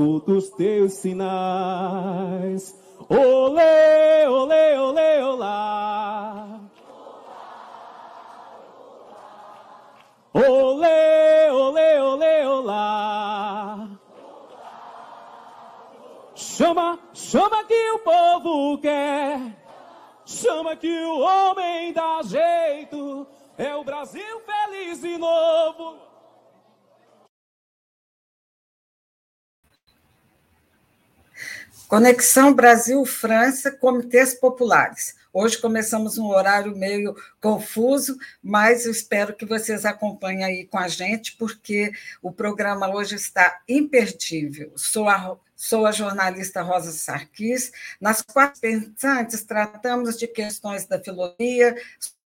escuto os teus sinais. Olê, olê, olê, olá. Olê, olê, olê, olá. Chama, chama que o povo quer. Chama que o homem dá jeito. É o Brasil feliz e novo. Conexão Brasil-França, Comitês Populares. Hoje começamos um horário meio confuso, mas eu espero que vocês acompanhem aí com a gente, porque o programa hoje está imperdível. Sou a, sou a jornalista Rosa Sarquis. Nas quatro pensantes, tratamos de questões da filosofia,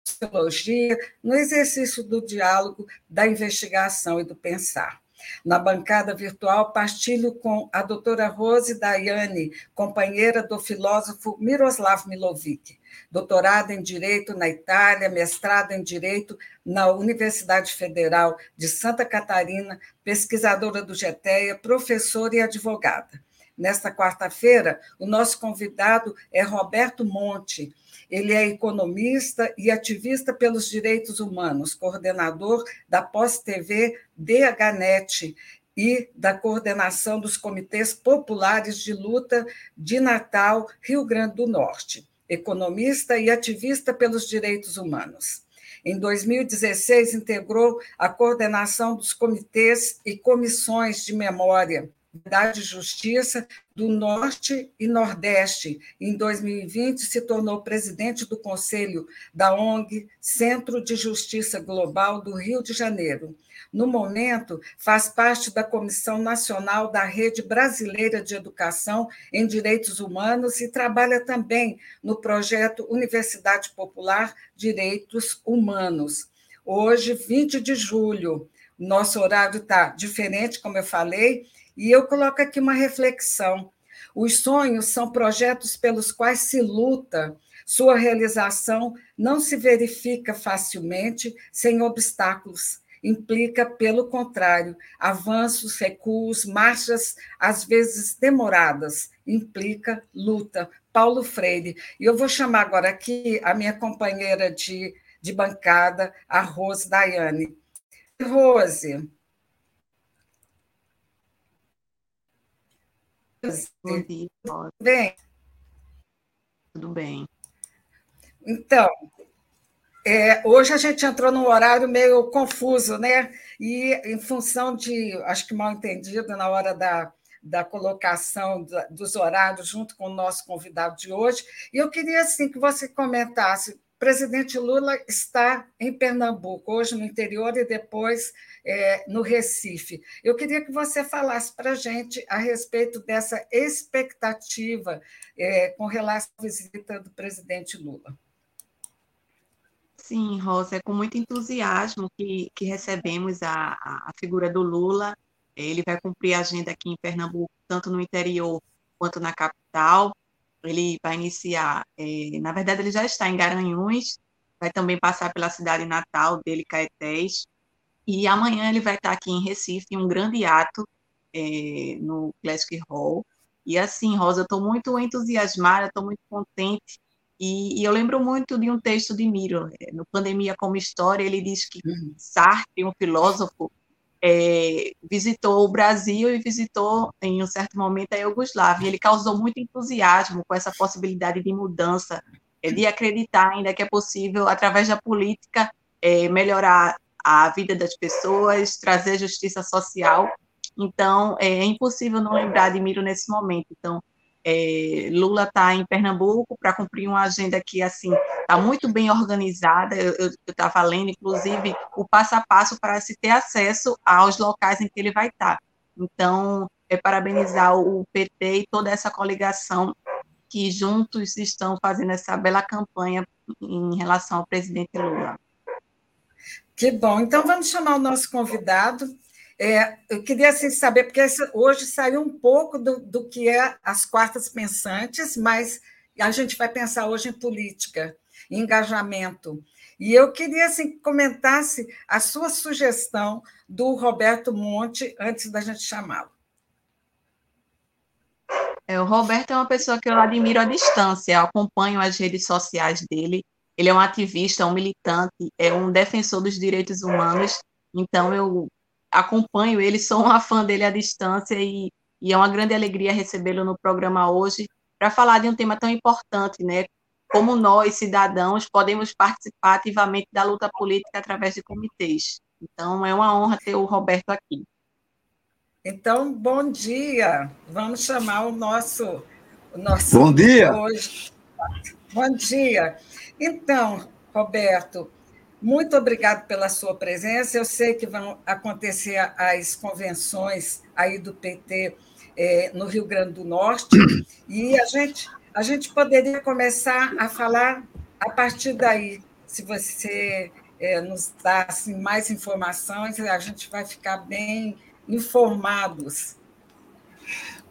sociologia, no exercício do diálogo, da investigação e do pensar. Na bancada virtual, partilho com a doutora Rose Daiane, companheira do filósofo Miroslav Milovic, doutorada em Direito na Itália, mestrado em Direito na Universidade Federal de Santa Catarina, pesquisadora do GETEA, professora e advogada. Nesta quarta-feira, o nosso convidado é Roberto Monte, ele é economista e ativista pelos direitos humanos, coordenador da Pós-TV DHNet e da coordenação dos comitês populares de luta de Natal, Rio Grande do Norte, economista e ativista pelos direitos humanos. Em 2016, integrou a coordenação dos comitês e comissões de memória Verdade e Justiça do Norte e Nordeste. Em 2020, se tornou presidente do Conselho da ONG Centro de Justiça Global do Rio de Janeiro. No momento, faz parte da Comissão Nacional da Rede Brasileira de Educação em Direitos Humanos e trabalha também no projeto Universidade Popular Direitos Humanos. Hoje, 20 de julho, nosso horário está diferente, como eu falei, e eu coloco aqui uma reflexão. Os sonhos são projetos pelos quais se luta. Sua realização não se verifica facilmente sem obstáculos. Implica, pelo contrário, avanços, recuos, marchas, às vezes demoradas. Implica luta. Paulo Freire. E eu vou chamar agora aqui a minha companheira de, de bancada, a Rose Daiane. Rose, Bom dia, Bem. Tudo bem. Então, é, hoje a gente entrou num horário meio confuso, né? E em função de, acho que mal entendido na hora da, da colocação dos horários junto com o nosso convidado de hoje, e eu queria assim que você comentasse presidente Lula está em Pernambuco, hoje no interior e depois é, no Recife. Eu queria que você falasse para a gente a respeito dessa expectativa é, com relação à visita do presidente Lula. Sim, Rosa, é com muito entusiasmo que, que recebemos a, a, figura do Lula. Ele vai cumprir a agenda aqui em Pernambuco, tanto no interior quanto na capital ele vai iniciar, é, na verdade ele já está em Garanhuns, vai também passar pela cidade natal dele, Caetés, e amanhã ele vai estar aqui em Recife, em um grande ato é, no Classic Hall. E assim, Rosa, eu estou muito entusiasmada, estou muito contente. E, e, eu lembro muito de um texto de Miro, é, no Pandemia como História, ele diz que uhum. Sartre, um filósofo, é, visitou o Brasil e visitou, em um certo momento, a Iugoslávia. Ele causou muito entusiasmo com essa possibilidade de mudança, é, de acreditar ainda que é possível, através da política, é, melhorar a vida das pessoas, trazer justiça social. Então, é, é impossível não lembrar de Miro nesse momento. Então, é, Lula está em Pernambuco para cumprir uma agenda que assim está muito bem organizada. Eu estava lendo, inclusive, o passo a passo para se ter acesso aos locais em que ele vai estar. Tá. Então, é parabenizar o PT e toda essa coligação que juntos estão fazendo essa bela campanha em relação ao presidente Lula. Que bom. Então, vamos chamar o nosso convidado, é, eu queria assim, saber, porque hoje saiu um pouco do, do que é as quartas pensantes, mas a gente vai pensar hoje em política, em engajamento. E eu queria assim, comentasse a sua sugestão do Roberto Monte antes da gente chamá-lo. É, o Roberto é uma pessoa que eu admiro à distância, acompanho as redes sociais dele. Ele é um ativista, um militante, é um defensor dos direitos humanos. Então eu acompanho ele, sou uma fã dele à distância e, e é uma grande alegria recebê-lo no programa hoje para falar de um tema tão importante, né? Como nós, cidadãos, podemos participar ativamente da luta política através de comitês. Então, é uma honra ter o Roberto aqui. Então, bom dia. Vamos chamar o nosso. O nosso bom dia. Hoje. Bom dia. Então, Roberto, muito obrigado pela sua presença. Eu sei que vão acontecer as convenções aí do PT é, no Rio Grande do Norte, e a gente, a gente poderia começar a falar a partir daí. Se você é, nos dá assim, mais informações, a gente vai ficar bem informados?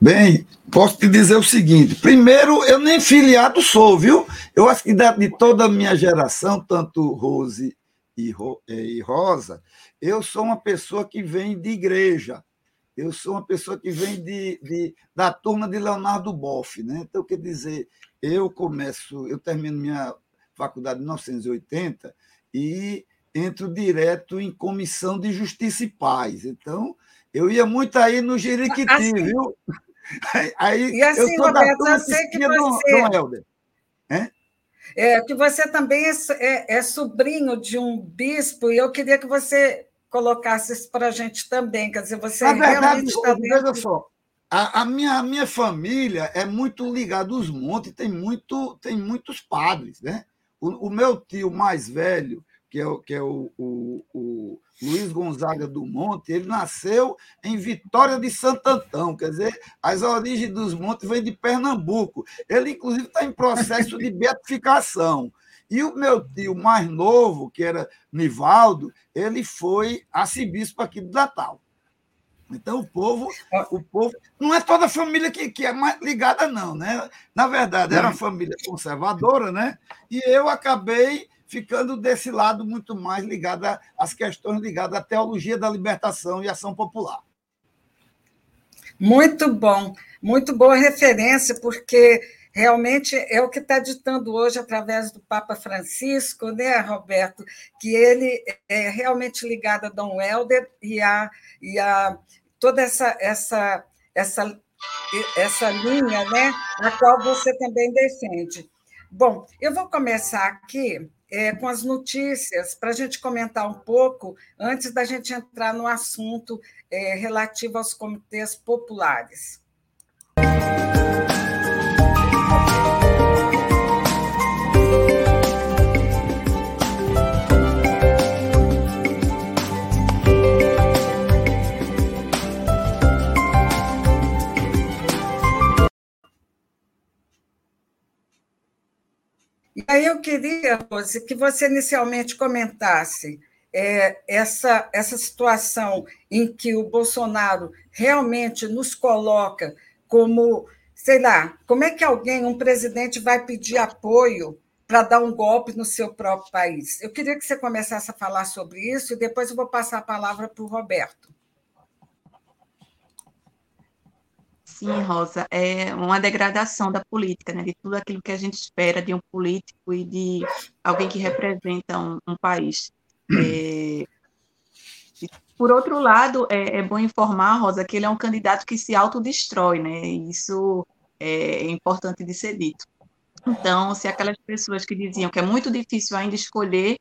Bem, posso te dizer o seguinte: primeiro, eu nem filiado sou, viu? Eu acho que de toda a minha geração, tanto Rose e, Rosa, eu sou uma pessoa que vem de igreja. Eu sou uma pessoa que vem de, de da turma de Leonardo Boff, né? Então, quer dizer, eu começo, eu termino minha faculdade em 1980 e entro direto em comissão de justiça e paz. Então, eu ia muito aí no Jeriquiti, assim, viu? Aí, e assim, eu sou Roberto, eu sei que você... Dom Helder. É? É, que você também é, é, é, sobrinho de um bispo, e eu queria que você colocasse isso para a gente também. Quer dizer, você Na verdade, realmente está dentro... Veja só, a, a, minha, a minha família é muito ligada aos montes, tem, muito, tem muitos padres, né? O, o meu tio mais velho, que é, que é o, o, o, Luiz Gonzaga do Monte, ele nasceu em Vitória de Santo Antão, quer dizer, as origens dos montes vêm de Pernambuco. Ele, inclusive, está em processo de beatificação. E o meu tio mais novo, que era Nivaldo, ele foi arcebispo aqui do Natal. Então, o povo, o povo. Não é toda a família que, que é mais ligada, não, né? Na verdade, era uma família conservadora, né? E eu acabei ficando desse lado muito mais ligado às questões ligadas à teologia da libertação e ação popular. Muito bom, muito boa referência, porque realmente é o que está ditando hoje através do Papa Francisco, né, Roberto, que ele é realmente ligado a Dom Helder e a, e a toda essa, essa, essa, essa linha né, a qual você também defende. Bom, eu vou começar aqui é, com as notícias, para a gente comentar um pouco, antes da gente entrar no assunto é, relativo aos comitês populares. Eu queria, Rose, que você inicialmente comentasse é, essa, essa situação em que o Bolsonaro realmente nos coloca como, sei lá, como é que alguém, um presidente, vai pedir apoio para dar um golpe no seu próprio país? Eu queria que você começasse a falar sobre isso e depois eu vou passar a palavra para o Roberto. Sim, Rosa, é uma degradação da política, né, de tudo aquilo que a gente espera de um político e de alguém que representa um, um país. É, por outro lado, é, é, bom informar, Rosa, que ele é um candidato que se autodestrói, né? Isso é importante de ser dito. Então, se aquelas pessoas que diziam que é muito difícil ainda escolher,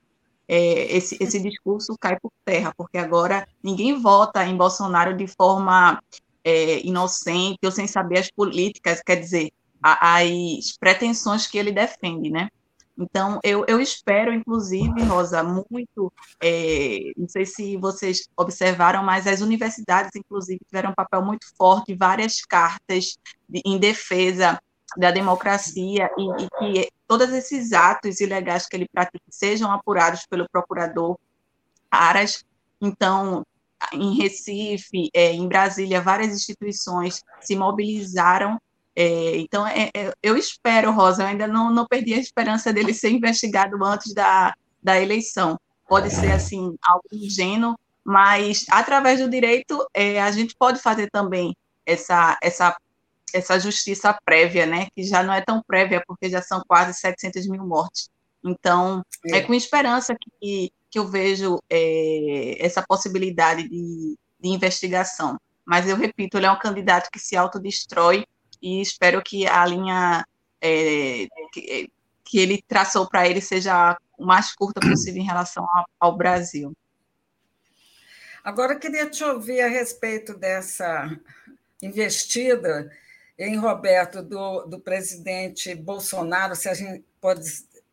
é, esse, esse discurso cai por terra, porque agora ninguém vota em Bolsonaro de forma é, inocente ou sem saber as políticas, quer dizer, as pretensões que ele defende, né? Então, eu, eu espero, inclusive, Rosa, muito, é, não sei se vocês observaram, mas as universidades, inclusive, tiveram um papel muito forte, várias cartas de, em defesa da democracia e, e, que todos esses atos ilegais que ele pratica sejam apurados pelo procurador Aras. Então, em Recife, é, em Brasília, várias instituições se mobilizaram. É, então, é, é, eu espero, Rosa, eu ainda não, não perdi a esperança dele ser investigado antes da, da eleição. Pode ser, assim, algo ingênuo, mas através do direito, é, a gente pode fazer também essa, essa essa justiça prévia, né, que já não é tão prévia, porque já são quase 700 mil mortes. Então, é, é com esperança que, que eu vejo é, essa possibilidade de, de investigação. Mas eu repito, ele é um candidato que se autodestrói e espero que a linha é, que, que, ele traçou para ele seja o mais curta possível em relação ao, ao Brasil. Agora, eu queria te ouvir a respeito dessa investida em Roberto do, do presidente Bolsonaro, se a gente pode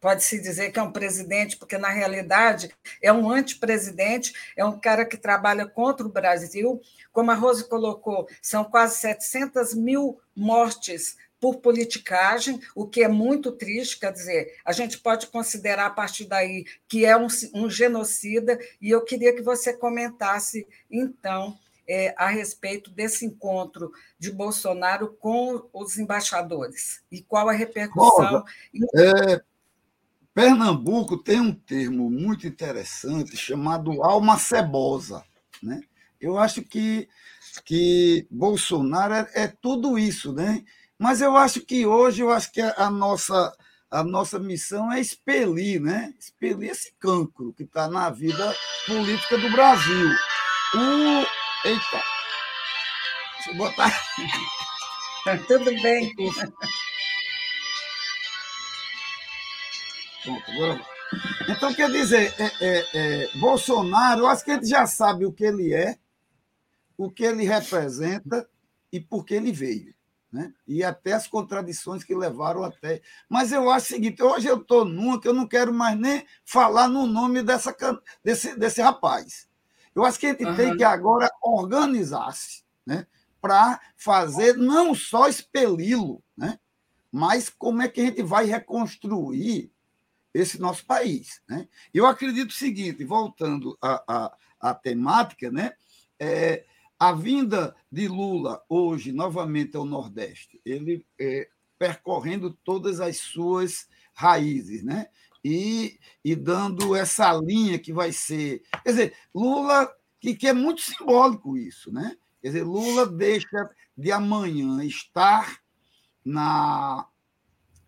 pode-se dizer que é um presidente, porque na realidade é um antipresidente, é um cara que trabalha contra o Brasil. Como a Rose colocou, são quase 700 mil mortes por politicagem, o que é muito triste, quer dizer, a gente pode considerar a partir daí que é um, um genocida, e eu queria que você comentasse, então, é, a respeito desse encontro de Bolsonaro com os embaixadores e qual a repercussão. é, Pernambuco tem um termo muito interessante chamado alma cebosa. Né? Eu acho que, que Bolsonaro é, é tudo isso, né? Mas eu acho que hoje eu acho que a nossa a nossa missão é expelir, né? Expelir esse cancro que está na vida política do Brasil. O eita, deixa eu botar. Tudo bem. Então, quer dizer, é, é, é, Bolsonaro, eu acho que ele já sabe o que ele é, o que ele representa e por que ele veio. Né? E até as contradições que levaram até. Mas eu acho o seguinte: hoje eu estou numa que eu não quero mais nem falar no nome dessa, desse, desse rapaz. Eu acho que a gente uhum. tem que agora organizar-se né? para fazer não só expeli-lo, né? mas como é que a gente vai reconstruir esse nosso país. Né? Eu acredito o seguinte, voltando à, à, à temática, né? É, a vinda de Lula hoje, novamente, ao Nordeste, ele é, percorrendo todas as suas raízes, né? E, e dando essa linha que vai ser. Quer dizer, Lula, que, que é muito simbólico isso, né? Quer dizer, Lula deixa de amanhã estar na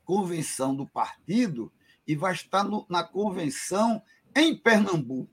convenção do partido e vai estar no, na convenção em Pernambuco.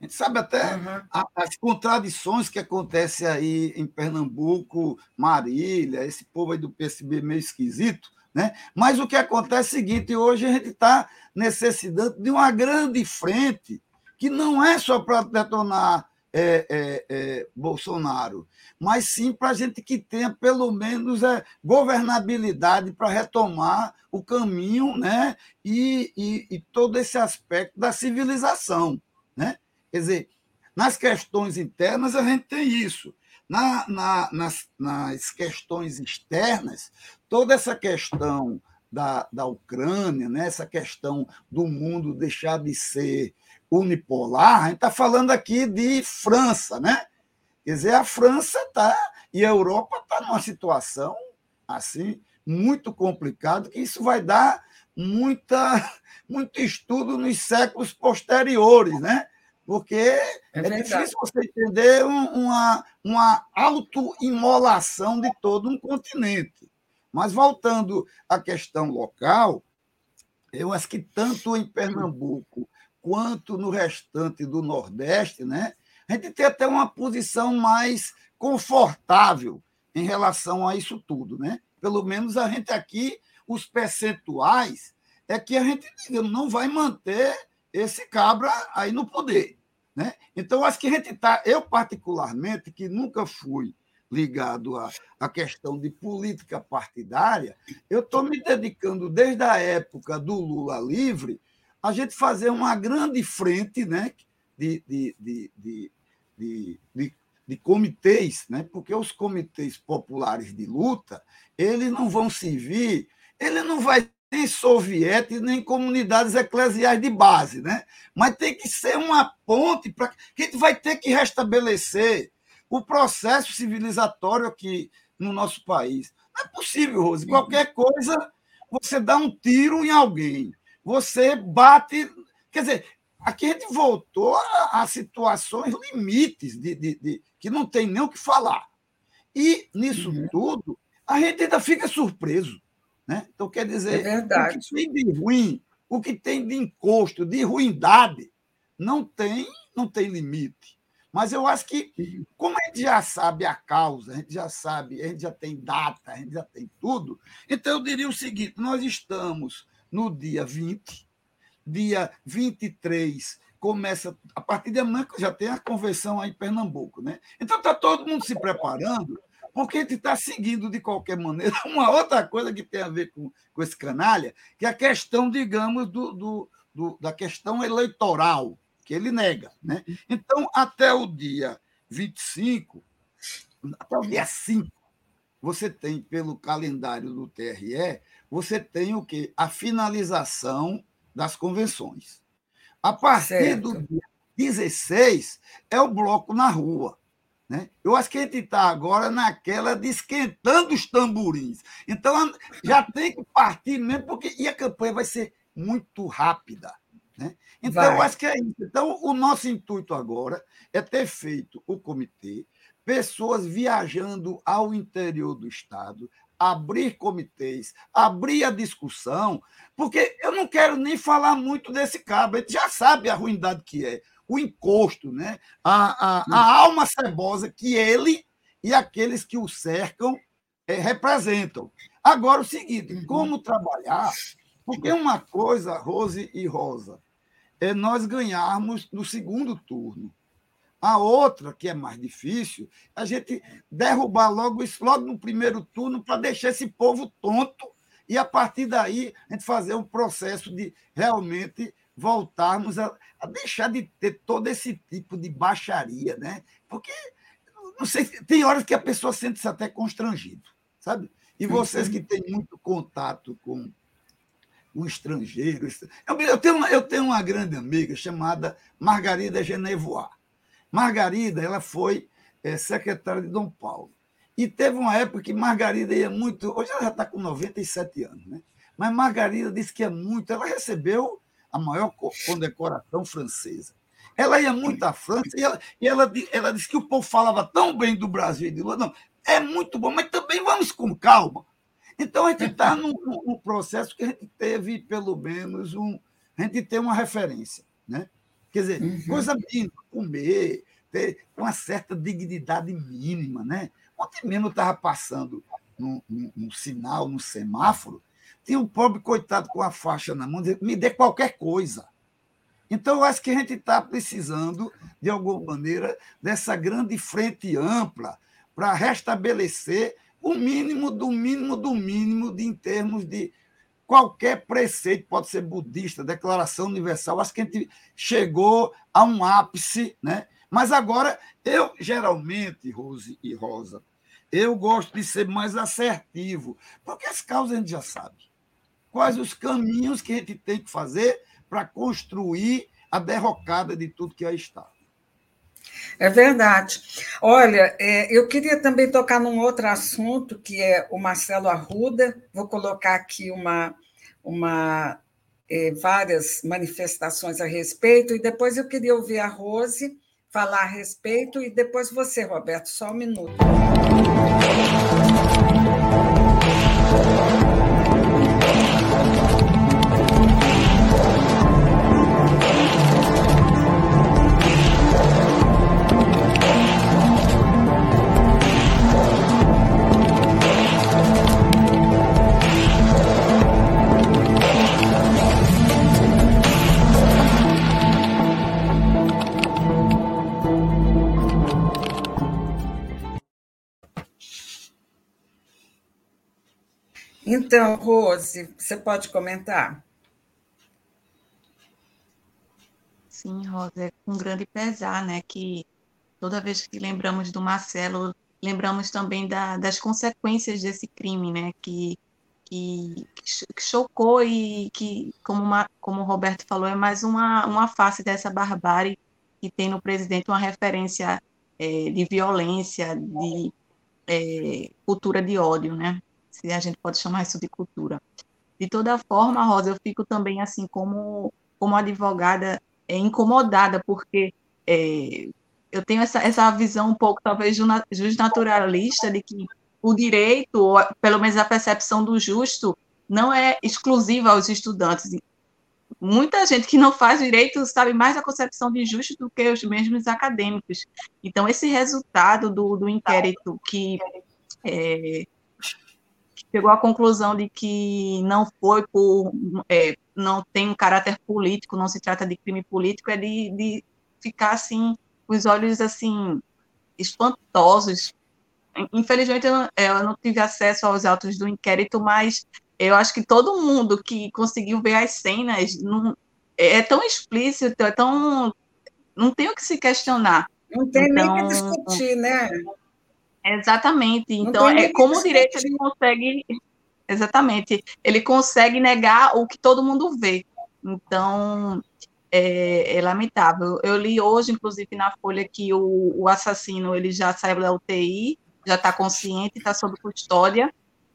A gente sabe até uhum. a, as contradições que acontecem aí em Pernambuco, Marília, esse povo aí do PSB meio esquisito, né? Mas o que acontece é o seguinte: hoje a gente está necessitando de uma grande frente, que não é só para detonar é, é, é, Bolsonaro, mas sim para a gente que tenha pelo menos é, governabilidade para retomar o caminho né? E, e, e, todo esse aspecto da civilização. Né? Quer dizer, nas questões internas a gente tem isso. Na, na, nas, nas questões externas, toda essa questão da, da Ucrânia, né? essa questão do mundo deixar de ser unipolar, a gente está falando aqui de França, né? Quer dizer, a França está e a Europa está numa situação assim muito complicada, que isso vai dar muita, muito estudo nos séculos posteriores, né? Porque é, é difícil você entender uma, uma autoimolação de todo um continente. Mas voltando à questão local, eu acho que tanto em Pernambuco quanto no restante do Nordeste, né? A gente tem até uma posição mais confortável em relação a isso tudo, né? Pelo menos a gente aqui, os percentuais, é que a gente não vai manter esse cabra aí no poder, né? Então, acho que a gente está, eu particularmente, que nunca fui ligado à, à questão de política partidária, eu estou me dedicando desde a época do Lula livre a gente fazer uma grande frente né, de, de, de, de, de, comitês, né, porque os comitês populares de luta, eles não vão servir, ele não vai nem soviéticos, nem comunidades eclesiais de base, né? Mas tem que ser uma ponte para que a gente vai ter que restabelecer o processo civilizatório aqui no nosso país. Não é possível, Rose. Qualquer coisa, você dá um tiro em alguém você bate. Quer dizer, aqui a gente voltou a, a situações limites de, de, de, que não tem nem o que falar. E nisso uhum. tudo, a gente ainda fica surpreso. Né? Então, quer dizer, é o que tem de ruim, o que tem de encosto, de ruindade, não tem, não tem limite. Mas eu acho que, como a gente já sabe a causa, a gente já sabe, a gente já tem data, a gente já tem tudo, então eu diria o seguinte: nós estamos no dia 20, dia 23 começa, a partir de amanhã já tem a convenção aí em Pernambuco, né? Então está todo mundo se preparando, porque a gente está seguindo de qualquer maneira uma outra coisa que tem a ver com, com esse canalha, que é a questão, digamos, do, do, do da questão eleitoral que ele nega. Né? Então, até o dia 25, até o dia 5, você tem, pelo calendário do TRE, você tem o quê? A finalização das convenções. A partir certo. do dia 16 é o bloco na rua. Né? Eu acho que a gente está agora naquela de esquentando os tamborins. Então, já tem que partir mesmo, porque e a campanha vai ser muito rápida. Né? Então, Vai. eu acho que é isso. Então, o nosso intuito agora é ter feito o comitê, pessoas viajando ao interior do Estado, abrir comitês, abrir a discussão, porque eu não quero nem falar muito desse cabo, a gente já sabe a ruindade que é, o encosto, né? a, a, a alma cebosa que ele e aqueles que o cercam é, representam. Agora, o seguinte, uhum. como trabalhar? Porque uma coisa, Rose e Rosa, é nós ganharmos no segundo turno. A outra, que é mais difícil, a gente derrubar logo isso, logo no primeiro turno, para deixar esse povo tonto e, a partir daí, a gente fazer um processo de realmente voltarmos a, a deixar de ter todo esse tipo de baixaria, né? Porque, não sei, tem horas que a pessoa sente-se até constrangido, sabe? E vocês que têm muito contato com um estrangeiro. Eu tenho, uma, eu tenho uma grande amiga chamada Margarida Genevois. Margarida ela foi é, secretária de Dom Paulo. E teve uma época que Margarida ia muito. Hoje ela já está com 97 anos, né? Mas Margarida disse que ia muito. Ela recebeu a maior condecoração francesa. Ela ia muito à França e ela, e ela, ela disse que o povo falava tão bem do Brasil e de Lula. Não, é muito bom, mas também vamos com calma. Então, a gente está num, num, processo que a gente teve, pelo menos, um. A gente tem uma referência. Né? Quer dizer, uhum. coisa mínima, comer, ter uma certa dignidade mínima. Né? Ontem mesmo eu estava passando num, num, num, sinal, num semáforo, tinha um pobre coitado com a faixa na mão, dizendo, me dê qualquer coisa. Então, eu acho que a gente está precisando, de alguma maneira, dessa grande frente ampla para restabelecer o mínimo do mínimo do mínimo de, em termos de qualquer preceito, pode ser budista, declaração universal. Acho que a gente chegou a um ápice, né? Mas agora, eu geralmente, Rose e Rosa, eu gosto de ser mais assertivo, porque as causas a gente já sabe. Quais os caminhos que a gente tem que fazer para construir a derrocada de tudo que aí está. É verdade. Olha, é, eu queria também tocar num outro assunto, que é o Marcelo Arruda. Vou colocar aqui uma, uma é, várias manifestações a respeito, e depois eu queria ouvir a Rose falar a respeito, e depois você, Roberto, só um minuto. Então, Rose, você pode comentar? Sim, Rosa, é com grande pesar, né? Que toda vez que lembramos do Marcelo, lembramos também da, das consequências desse crime, né? Que, que, que chocou e que, como, uma, como o Roberto falou, é mais uma, uma face dessa barbárie que tem no presidente uma referência é, de violência, de é, cultura de ódio, né? Se a gente pode chamar isso de cultura. De toda forma, Rosa, eu fico também assim como como advogada é, incomodada porque é, eu tenho essa, essa visão um pouco talvez justnaturalista de que o direito, ou pelo menos a percepção do justo, não é exclusiva aos estudantes. Muita gente que não faz direito sabe mais da concepção de justo do que os mesmos acadêmicos. Então, esse resultado do, do inquérito que, é, chegou à conclusão de que não foi por. É, não tem um caráter político, não se trata de crime político, é de, de ficar assim, com os olhos assim, espantosos. Infelizmente, eu não, é, eu não tive acesso aos autos do inquérito, mas eu acho que todo mundo que conseguiu ver as cenas não, é tão explícito, é tão. Não tem o que se questionar. Não tem então, nem que discutir, né? Exatamente. Então, é como o direito ele consegue. Exatamente. Ele consegue negar o que todo mundo vê. Então, é, é, lamentável. Eu li hoje, inclusive, na Folha, que o, o assassino ele já saiu da UTI, já está consciente, está sob custódia,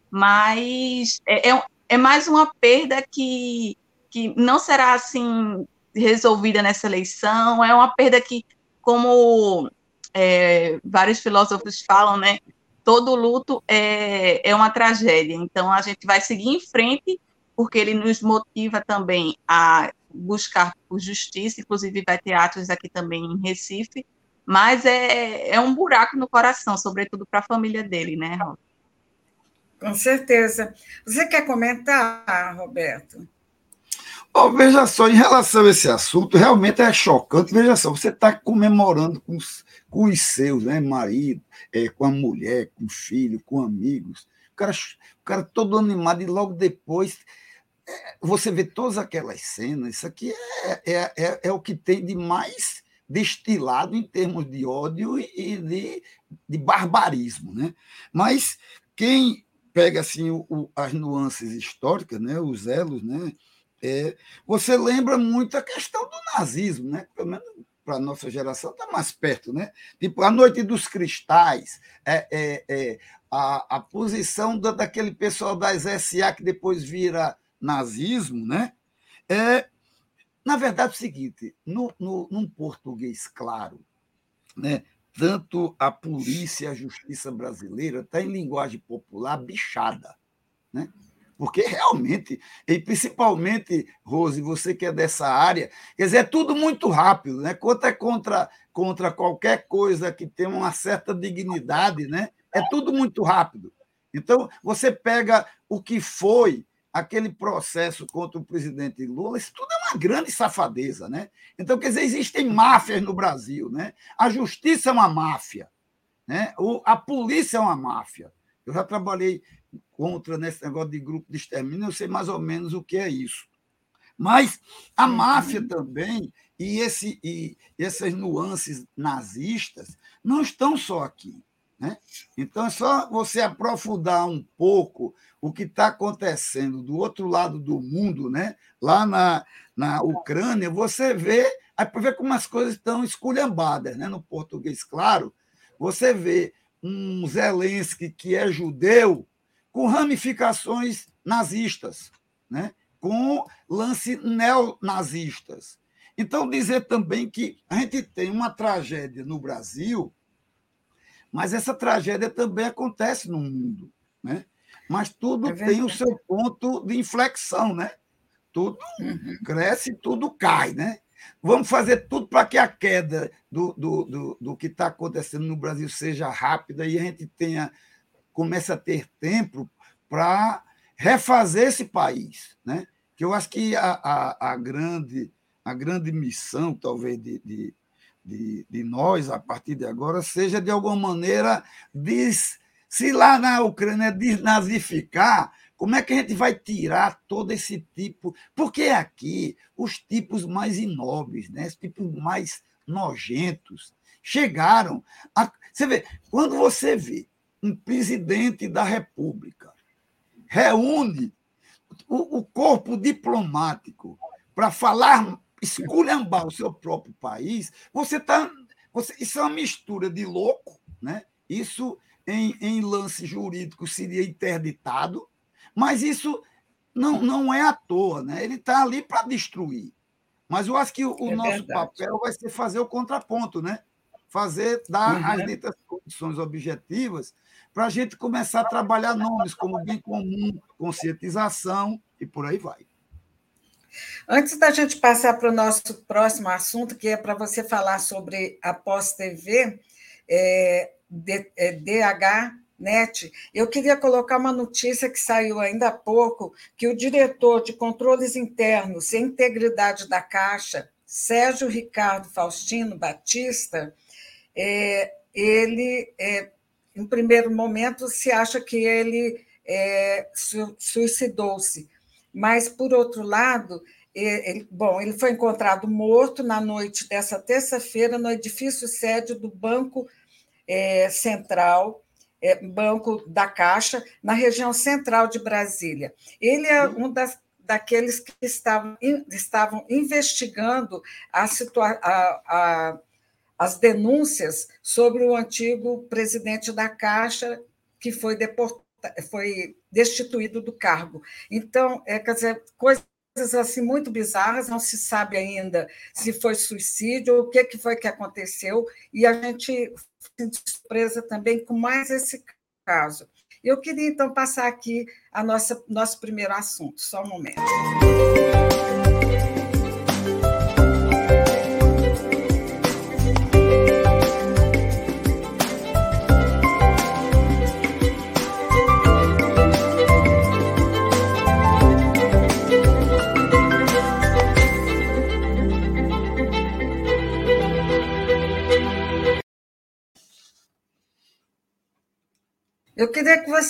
mas é, é, é, mais uma perda que, que não será assim resolvida nessa eleição, é uma perda que, como é, vários filósofos falam, né, todo luto é, é uma tragédia, então a gente vai seguir em frente, porque ele nos motiva também a buscar por justiça, inclusive vai ter atos aqui também em Recife, mas é, é um buraco no coração, sobretudo para a família dele, né, Rob? Com certeza. Você quer comentar, Roberto? Oh, veja só, em relação a esse assunto, realmente é chocante. Veja só, você está comemorando com os, com os seus, né? marido, é, com a mulher, com o filho, com amigos. O cara, o cara todo animado e logo depois você vê todas aquelas cenas, isso aqui é, é, é, é, o que tem de mais destilado em termos de ódio e de, de barbarismo. Né? Mas quem pega assim o, o, as nuances históricas, né, os elos, né, é, você lembra muito a questão do nazismo, né? pelo menos para a nossa geração está mais perto. Né? Tipo, a Noite dos Cristais, é, é, é a, a posição da, daquele pessoal das SA que depois vira nazismo, né? É, na verdade, é o seguinte: no, no, num português claro, né, tanto a polícia e a justiça brasileira está em linguagem popular bichada. Né? Porque realmente, e principalmente, Rose, você que é dessa área, quer dizer, é tudo muito rápido, né? Quanto é contra, contra qualquer coisa que tenha uma certa dignidade, né? É tudo muito rápido. Então, você pega o que foi aquele processo contra o presidente Lula, isso tudo é uma grande safadeza, né? Então, quer dizer, existem máfias no Brasil, né? A justiça é uma máfia, né? O, a polícia é uma máfia. Eu já trabalhei contra nesse negócio de grupo de extermínio, eu sei mais ou menos o que é isso. Mas a máfia também, e, esse, e essas nuances nazistas, não estão só aqui. Né? Então, é só você aprofundar um pouco o que está acontecendo do outro lado do mundo, né? lá na, na Ucrânia, você vê, aí ver como as coisas estão esculhambadas, né? no português, claro. Você vê um Zelensky que é judeu com ramificações nazistas, né? com lance neonazistas. Então, dizer também que a gente tem uma tragédia no Brasil mas essa tragédia também acontece no mundo, né? Mas tudo é tem o seu ponto de inflexão, né? Tudo uhum. cresce, tudo cai, né? Vamos fazer tudo para que a queda do, do, do, do que está acontecendo no Brasil seja rápida e a gente tenha comece a ter tempo para refazer esse país, né? Que eu acho que a, a, a grande a grande missão, talvez, de, de, de, de nós, a partir de agora, seja de alguma maneira, des, se lá na Ucrânia desnazificar, como é que a gente vai tirar todo esse tipo? Porque aqui os tipos mais inóveis, né? os tipos mais nojentos, chegaram. A... Você vê, quando você vê um presidente da República reúne o, o corpo diplomático para falar esculhambar o seu próprio país, você está. Você, isso é uma mistura de louco, né? Isso em, em lance jurídico seria interditado, mas isso não, não é à toa, né? Ele está ali para destruir. Mas eu acho que o, é nosso verdade. papel vai ser fazer o contraponto, né? Fazer, dar uhum. as ditas condições objetivas para a gente começar a trabalhar nomes como bem comum, conscientização e por aí vai. Antes da gente passar para o nosso próximo assunto, que é para você falar sobre a pós-TV, é, é, DH Net, eu queria colocar uma notícia que saiu ainda há pouco, que o diretor de controles internos e integridade da Caixa, Sérgio Ricardo Faustino Batista, é, ele, é, em primeiro momento, se acha que ele é, suicidou-se, mas, por outro lado, ele, bom, ele foi encontrado morto na noite dessa terça-feira no edifício sede do Banco é, Central é, Banco da Caixa, na região central de Brasília. Ele é um das, daqueles que estavam, estavam investigando a situa a, a, as denúncias sobre o antigo presidente da Caixa, que foi deportado foi destituído do cargo. Então, é, quer dizer, coisas assim muito bizarras, não se sabe ainda se foi suicídio, o que, que foi que aconteceu, e a gente de surpresa também com mais esse caso. Eu queria, então, passar aqui a nossa nosso primeiro assunto, só um momento.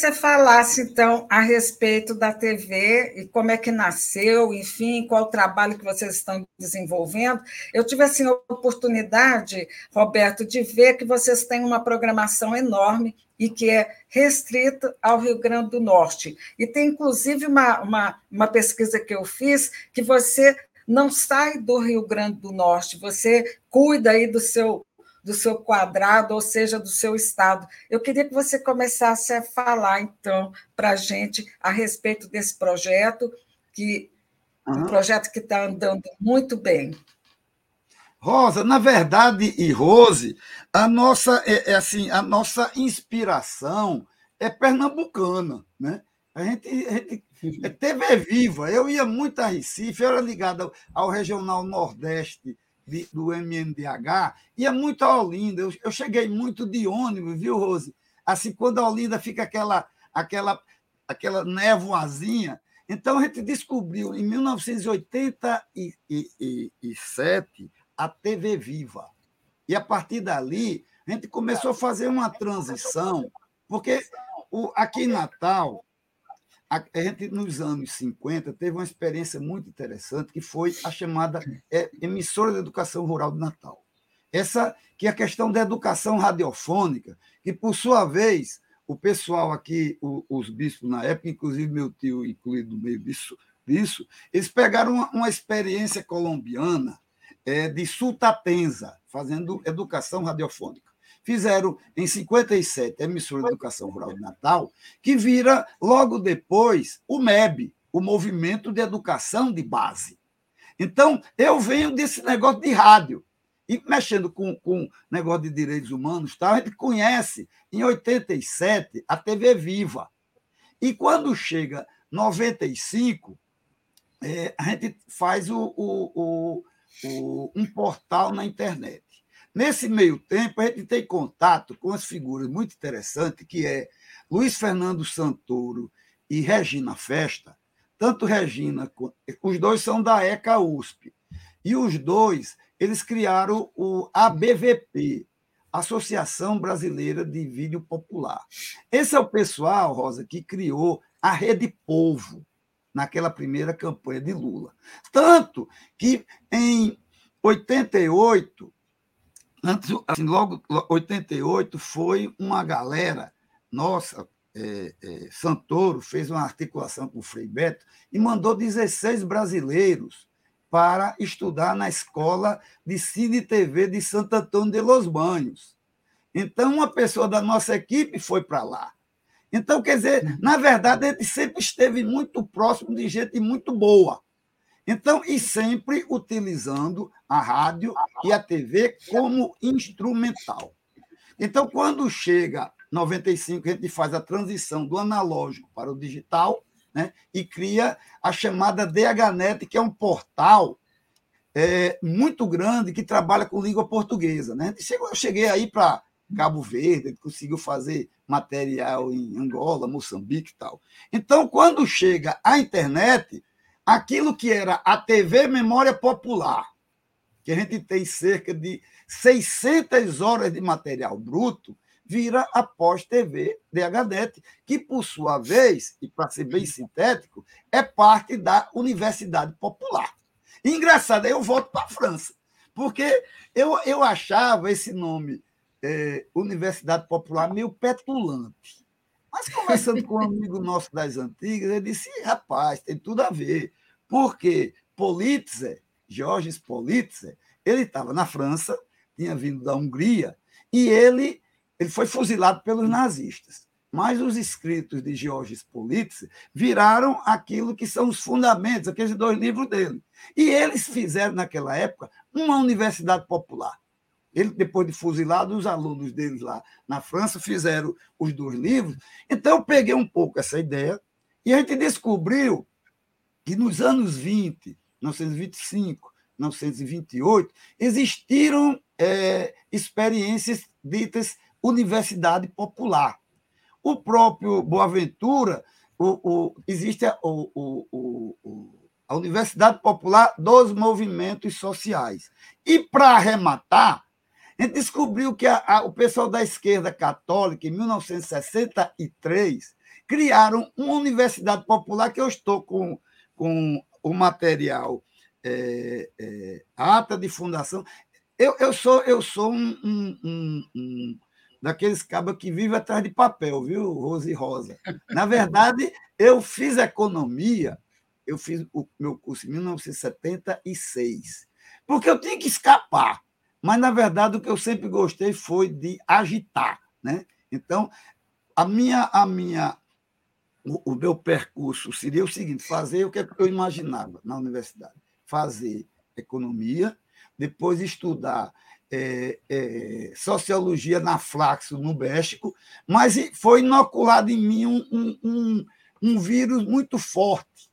Você falasse, então, a respeito da TV e como é que nasceu, enfim, qual o trabalho que vocês estão desenvolvendo. Eu tive, assim, a oportunidade, Roberto, de ver que vocês têm uma programação enorme e que é restrita ao Rio Grande do Norte. E tem, inclusive, uma, uma, uma pesquisa que eu fiz que você não sai do Rio Grande do Norte, você cuida aí do seu do seu quadrado, ou seja, do seu estado. Eu queria que você começasse a falar, então, para a gente a respeito desse projeto, que uhum. um projeto que está andando muito bem. Rosa, na verdade, e Rose, a nossa, é, é, assim, a nossa inspiração é pernambucana, né? A gente, a gente é TV Viva. Eu ia muito a Recife, eu era ligado ao, ao Regional Nordeste de, do MNDH, e é muito a Olinda. Eu, eu cheguei muito de ônibus, viu, Rose? Assim, quando a Olinda fica aquela, aquela, aquela névoazinha. Então, a gente descobriu, em 1987, a TV Viva. E, a partir dali, a gente começou a fazer uma transição, porque o, aqui em Natal, a gente, nos anos 50, teve uma experiência muito interessante, que foi a chamada é, emissora de educação rural de Natal. Essa que é a questão da educação radiofônica, que, por sua vez, o pessoal aqui, o, os bispos na época, inclusive meu tio incluído no meio disso, disso eles pegaram uma, uma experiência colombiana é, de Sultatenza, fazendo educação radiofônica fizeram em 57 a emissora de educação rural de Natal, que vira logo depois o MEB, o Movimento de Educação de Base. Então, eu venho desse negócio de rádio. E mexendo com, com negócio de direitos humanos, tá? a gente conhece, em 87, a TV Viva. E quando chega 95, é, a gente faz o, o, o, o, um portal na internet. Nesse meio tempo, a gente tem contato com as figuras muito interessantes, que é Luiz Fernando Santoro e Regina Festa. Tanto Regina, os dois são da ECA USP. E os dois, eles criaram o ABVP, Associação Brasileira de Vídeo Popular. Esse é o pessoal, Rosa, que criou a Rede Povo, naquela primeira campanha de Lula. Tanto que em 88, Antes, assim, logo 88 foi uma galera nossa, é, é, Santoro fez uma articulação com o Frei Beto e mandou 16 brasileiros para estudar na escola de Cine TV de Santo Antônio de Los Banhos. Então, uma pessoa da nossa equipe foi para lá. Então, quer dizer, na verdade, ele sempre esteve muito próximo de gente muito boa. Então, e sempre utilizando a rádio e a TV como instrumental. Então, quando chega 95, a gente faz a transição do analógico para o digital né? e cria a chamada DHNet, que é um portal é, muito grande que trabalha com língua portuguesa. Né? Eu cheguei aí para Cabo Verde, conseguiu fazer material em Angola, Moçambique e tal. Então, quando chega a internet, aquilo que era a TV Memória Popular, que a gente tem cerca de 600 horas de material bruto, vira a pós-TV DHNet, que, por sua vez, e para ser bem sintético, é parte da Universidade Popular. engraçado, aí eu volto para a França, porque eu, eu achava esse nome é, Universidade Popular meio petulante. Mas conversando com um amigo nosso das antigas, ele disse: rapaz, tem tudo a ver. Porque Politzer, Georges Politzer, ele estava na França, tinha vindo da Hungria, e ele, ele foi fuzilado pelos nazistas. Mas os escritos de Georges Politzer viraram aquilo que são os fundamentos, aqueles dois livros dele. E eles fizeram, naquela época, uma universidade popular. Ele, depois de fuzilado, os alunos deles lá na França fizeram os dois livros. Então, eu peguei um pouco essa ideia e a gente descobriu que nos anos 20, 1925, 1928, existiram é, experiências ditas universidade popular. O próprio Boaventura, o, o, existe a, o, a Universidade Popular dos Movimentos Sociais. E, para arrematar, a gente descobriu que a, a, o pessoal da esquerda católica, em 1963, criaram uma universidade popular que eu estou com, com o material, é, é, ata de fundação. Eu, eu sou, eu sou um, um, um, um daqueles cabos que vive atrás de papel, viu, Rose e Rosa? Na verdade, eu fiz economia, eu fiz o meu curso em 1976, porque eu tinha que escapar. Mas, na verdade, o que eu sempre gostei foi de agitar. Né? Então, a minha, a minha, o, o meu percurso seria o seguinte: fazer o que eu imaginava na universidade. Fazer economia, depois estudar é, é, sociologia na Flaxo, no México, mas foi inoculado em mim um, um, um, um vírus muito forte.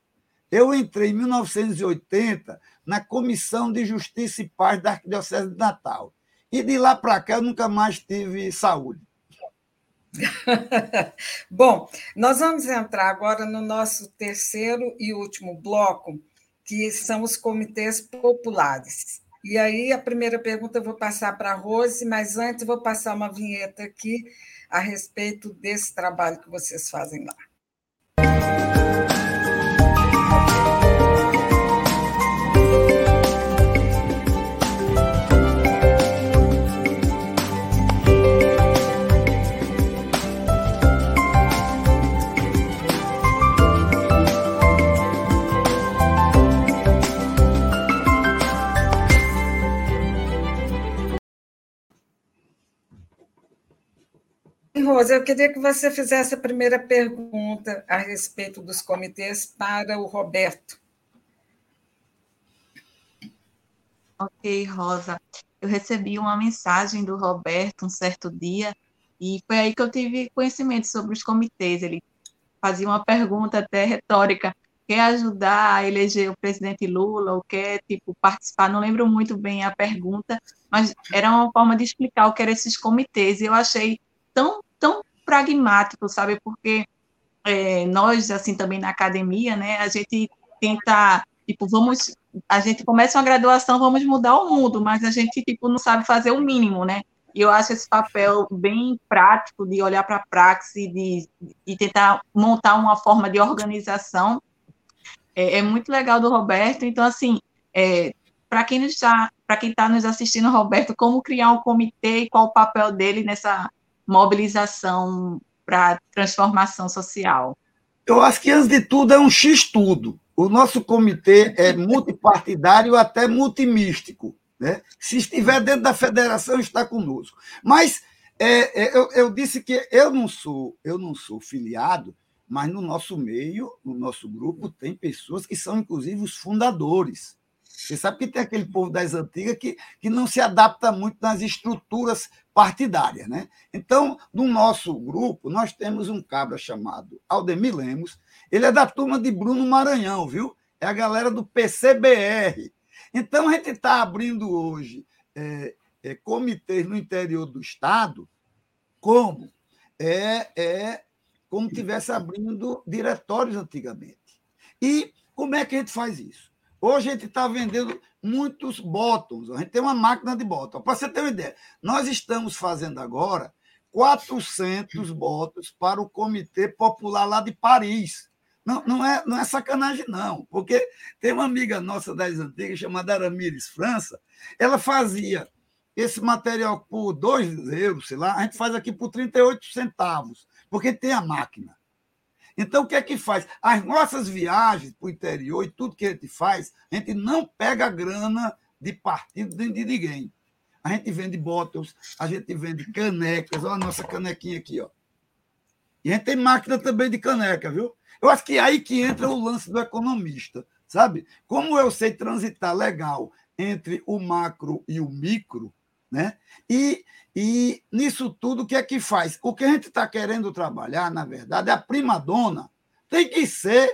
Eu entrei em 1980 na Comissão de Justiça e Paz da Arquidiocese de Natal. E de lá para cá eu nunca mais tive saúde. Bom, nós vamos entrar agora no nosso terceiro e último bloco, que são os comitês populares. E aí, a primeira pergunta eu vou passar para a Rose, mas antes vou passar uma vinheta aqui a respeito desse trabalho que vocês fazem lá. Rosa, eu queria que você fizesse a primeira pergunta a respeito dos comitês para o Roberto. Ok, Rosa. Eu recebi uma mensagem do Roberto um certo dia e foi aí que eu tive conhecimento sobre os comitês. Ele fazia uma pergunta até retórica: quer ajudar a eleger o presidente Lula ou quer tipo participar? Não lembro muito bem a pergunta, mas era uma forma de explicar o que eram esses comitês. E eu achei tão tão pragmático, sabe? Porque é, nós, assim, também na academia, né, a gente tenta, tipo, vamos, a gente começa uma graduação, vamos mudar o mundo, mas a gente, tipo, não sabe fazer o mínimo, né? E eu acho esse papel bem prático de olhar para a praxe de, tentar montar uma forma de organização. É, é muito legal do Roberto. Então, assim, é, para quem está para quem está nos assistindo, Roberto, como criar um comitê e qual o papel dele nessa mobilização para transformação social? Eu acho que, antes de tudo, é um X-tudo. O nosso comitê é multipartidário até multimístico. Né? Se estiver dentro da federação, está conosco. Mas é, é, eu, eu, disse que eu não sou, eu não sou filiado, mas no nosso meio, no nosso grupo, tem pessoas que são, inclusive, os fundadores. Você sabe que tem aquele povo das antigas que, que não se adapta muito nas estruturas partidárias. Né? Então, no nosso grupo, nós temos um cabra chamado Aldemir Lemos. Ele é da turma de Bruno Maranhão, viu? É a galera do PCBR. Então, a gente está abrindo hoje é, é, comitês no interior do Estado como é, é como tivesse abrindo diretórios antigamente. E como é que a gente faz isso? Hoje a gente está vendendo muitos botões. A gente tem uma máquina de botões. Para você ter uma ideia, nós estamos fazendo agora 400 botões para o Comitê Popular lá de Paris. Não, não, é, não é sacanagem, não. Porque tem uma amiga nossa das antigas, chamada Aramires França, ela fazia esse material por 2 euros, sei lá, a gente faz aqui por 38 centavos, porque tem a máquina. Então, o que é que faz? As nossas viagens para o interior e tudo que a gente faz, a gente não pega grana de partido nem de ninguém. A gente vende bottles, a gente vende canecas, olha a nossa canequinha aqui, ó. E a gente tem máquina também de caneca, viu? Eu acho que é aí que entra o lance do economista, sabe? Como eu sei transitar legal entre o macro e o micro, né? E, e nisso tudo, o que é que faz? O que a gente está querendo trabalhar, na verdade, é a prima dona tem que ser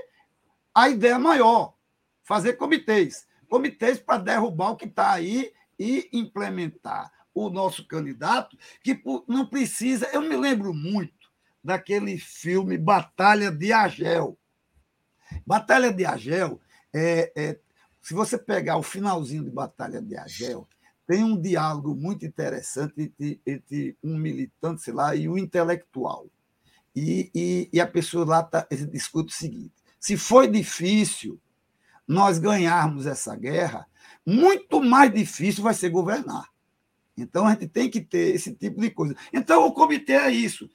a ideia maior, fazer comitês. Comitês para derrubar o que está aí e implementar o nosso candidato, que não precisa. Eu me lembro muito daquele filme Batalha de Agel. Batalha de Agel, é, é, se você pegar o finalzinho de Batalha de Agel, tem um diálogo muito interessante entre, entre um militante, lá, e um intelectual. E, e, e a pessoa lá tá, discute o seguinte: se foi difícil nós ganharmos essa guerra, muito mais difícil vai ser governar. Então a gente tem que ter esse tipo de coisa. Então o comitê é isso: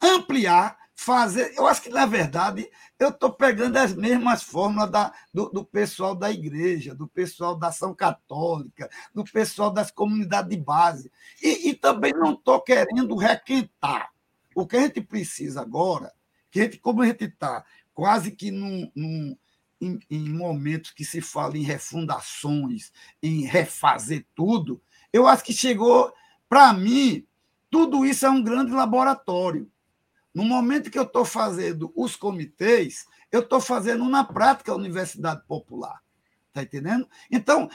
ampliar fazer. Eu acho que, na verdade, eu estou pegando as mesmas fórmulas da, do, do, pessoal da igreja, do pessoal da ação católica, do pessoal das comunidades de base. E, e também não estou querendo requentar. O que a gente precisa agora, que a gente, como a gente está quase que num, num em, em momentos que se fala em refundações, em refazer tudo, eu acho que chegou, para mim, tudo isso é um grande laboratório no momento que eu estou fazendo os comitês, eu estou fazendo na prática a Universidade Popular. Está entendendo? Então,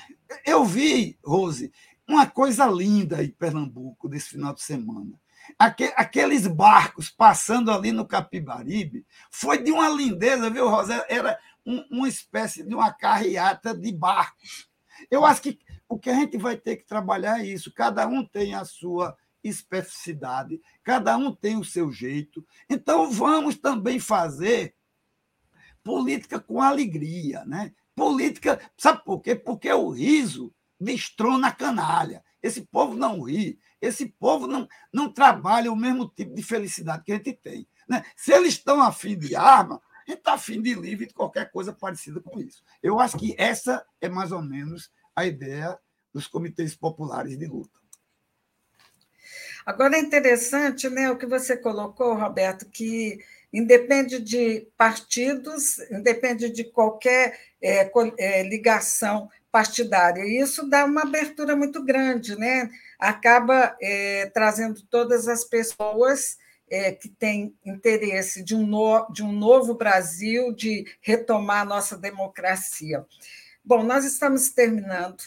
eu vi, Rose, uma coisa linda em Pernambuco desse final de semana. Aqueles barcos passando ali no Capibaribe foi de uma lindeza, viu, Rosa? Era uma espécie de uma carreata de barcos. Eu acho que o que a gente vai ter que trabalhar é isso. Cada um tem a sua especificidade, cada um tem o seu jeito. Então, vamos também fazer política com alegria, né? Política, sabe por quê? Porque o riso destrona a canalha. Esse povo não ri, esse povo não, não trabalha o mesmo tipo de felicidade que a gente tem. Né? Se eles estão afim de arma, a gente está afim de livre de qualquer coisa parecida com isso. Eu acho que essa é mais ou menos a ideia dos comitês populares de luta. Agora é interessante né, o que você colocou, Roberto, que independe de partidos, independe de qualquer é, é, ligação partidária. E isso dá uma abertura muito grande, né? acaba é, trazendo todas as pessoas é, que têm interesse de um, no, de um novo Brasil, de retomar a nossa democracia. Bom, nós estamos terminando.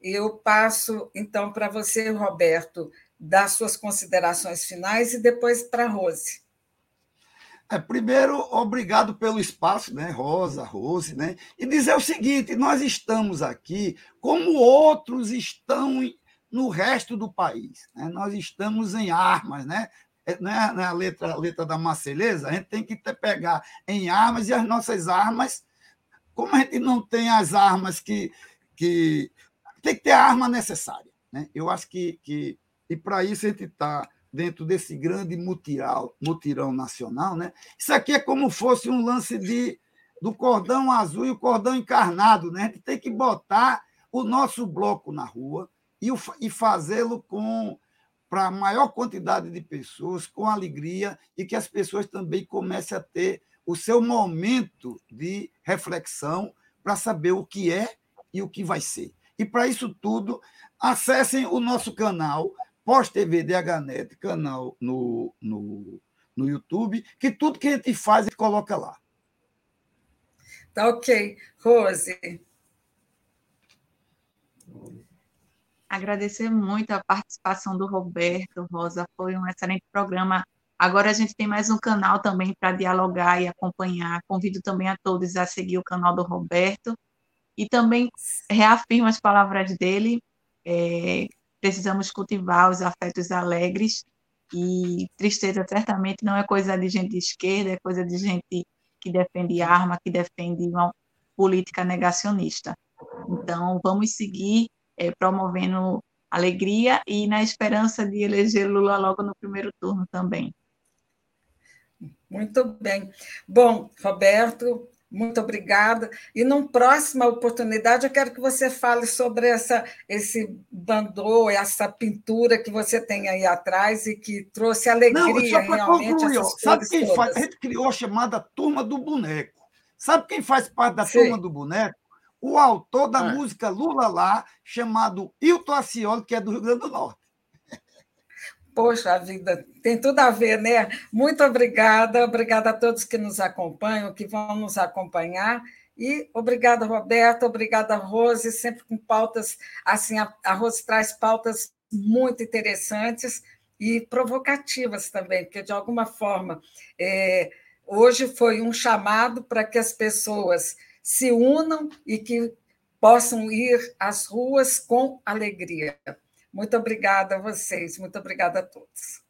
Eu passo, então, para você, Roberto, dar suas considerações finais e depois para a Rose. É, primeiro, obrigado pelo espaço, né, Rosa, Rose, né? E dizer o seguinte: nós estamos aqui como outros estão no resto do país. Né? Nós estamos em armas, né? É, não é, a letra, a letra da Marceleza, a gente tem que ter, pegar em armas e as nossas armas, como a gente não tem as armas que. que tem que ter a arma necessária. Né? Eu acho que, que e para isso a gente está dentro desse grande mutirão, mutirão nacional. Né? Isso aqui é como fosse um lance de, do cordão azul e o cordão encarnado. Né? A gente tem que botar o nosso bloco na rua e, e fazê-lo com para a maior quantidade de pessoas, com alegria, e que as pessoas também comecem a ter o seu momento de reflexão para saber o que é e o que vai ser. E para isso tudo, acessem o nosso canal Pós-TV DHNet, canal no, no, no YouTube, que tudo que a gente faz, a gente coloca lá. Tá ok. Rose. Agradecer muito a participação do Roberto, Rosa, foi um excelente programa. Agora a gente tem mais um canal também para dialogar e acompanhar. Convido também a todos a seguir o canal do Roberto. E também reafirmo as palavras dele. É, precisamos cultivar os afetos alegres e tristeza certamente não é coisa de gente de esquerda, é coisa de gente que defende arma, que defende uma política negacionista. Então, vamos seguir é, promovendo alegria e na esperança de eleger Lula logo no primeiro turno também. Muito bem. Bom, Roberto, muito obrigada. E numa próxima oportunidade, eu quero que você fale sobre essa, esse bandô, essa pintura que você tem aí atrás e que trouxe alegria Não, realmente. Concluir, sabe quem todas. faz? A gente criou a chamada Turma do Boneco. Sabe quem faz parte da Sim. Turma do Boneco? O autor da é. música Lula Lá, chamado Hilton Acioli, que é do Rio Grande do Norte. Poxa vida, tem tudo a ver, né? Muito obrigada, obrigada a todos que nos acompanham, que vão nos acompanhar. E obrigada, Roberto, obrigada, Rose, sempre com pautas, assim, a, a Rose traz pautas muito interessantes e provocativas também, porque, de alguma forma, é, hoje foi um chamado para que as pessoas se unam e que possam ir às ruas com alegria. Muito obrigada a vocês, muito obrigada a todos.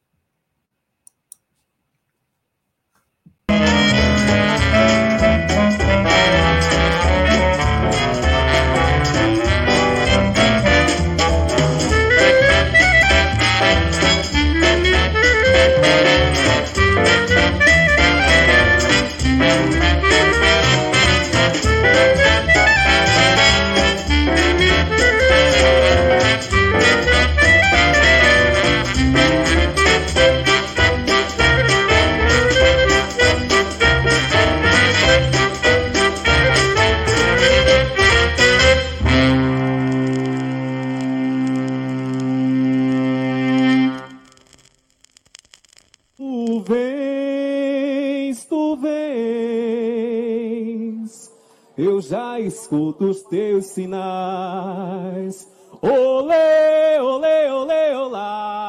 Escuto os teus sinais. Olê, olê, olê, olá.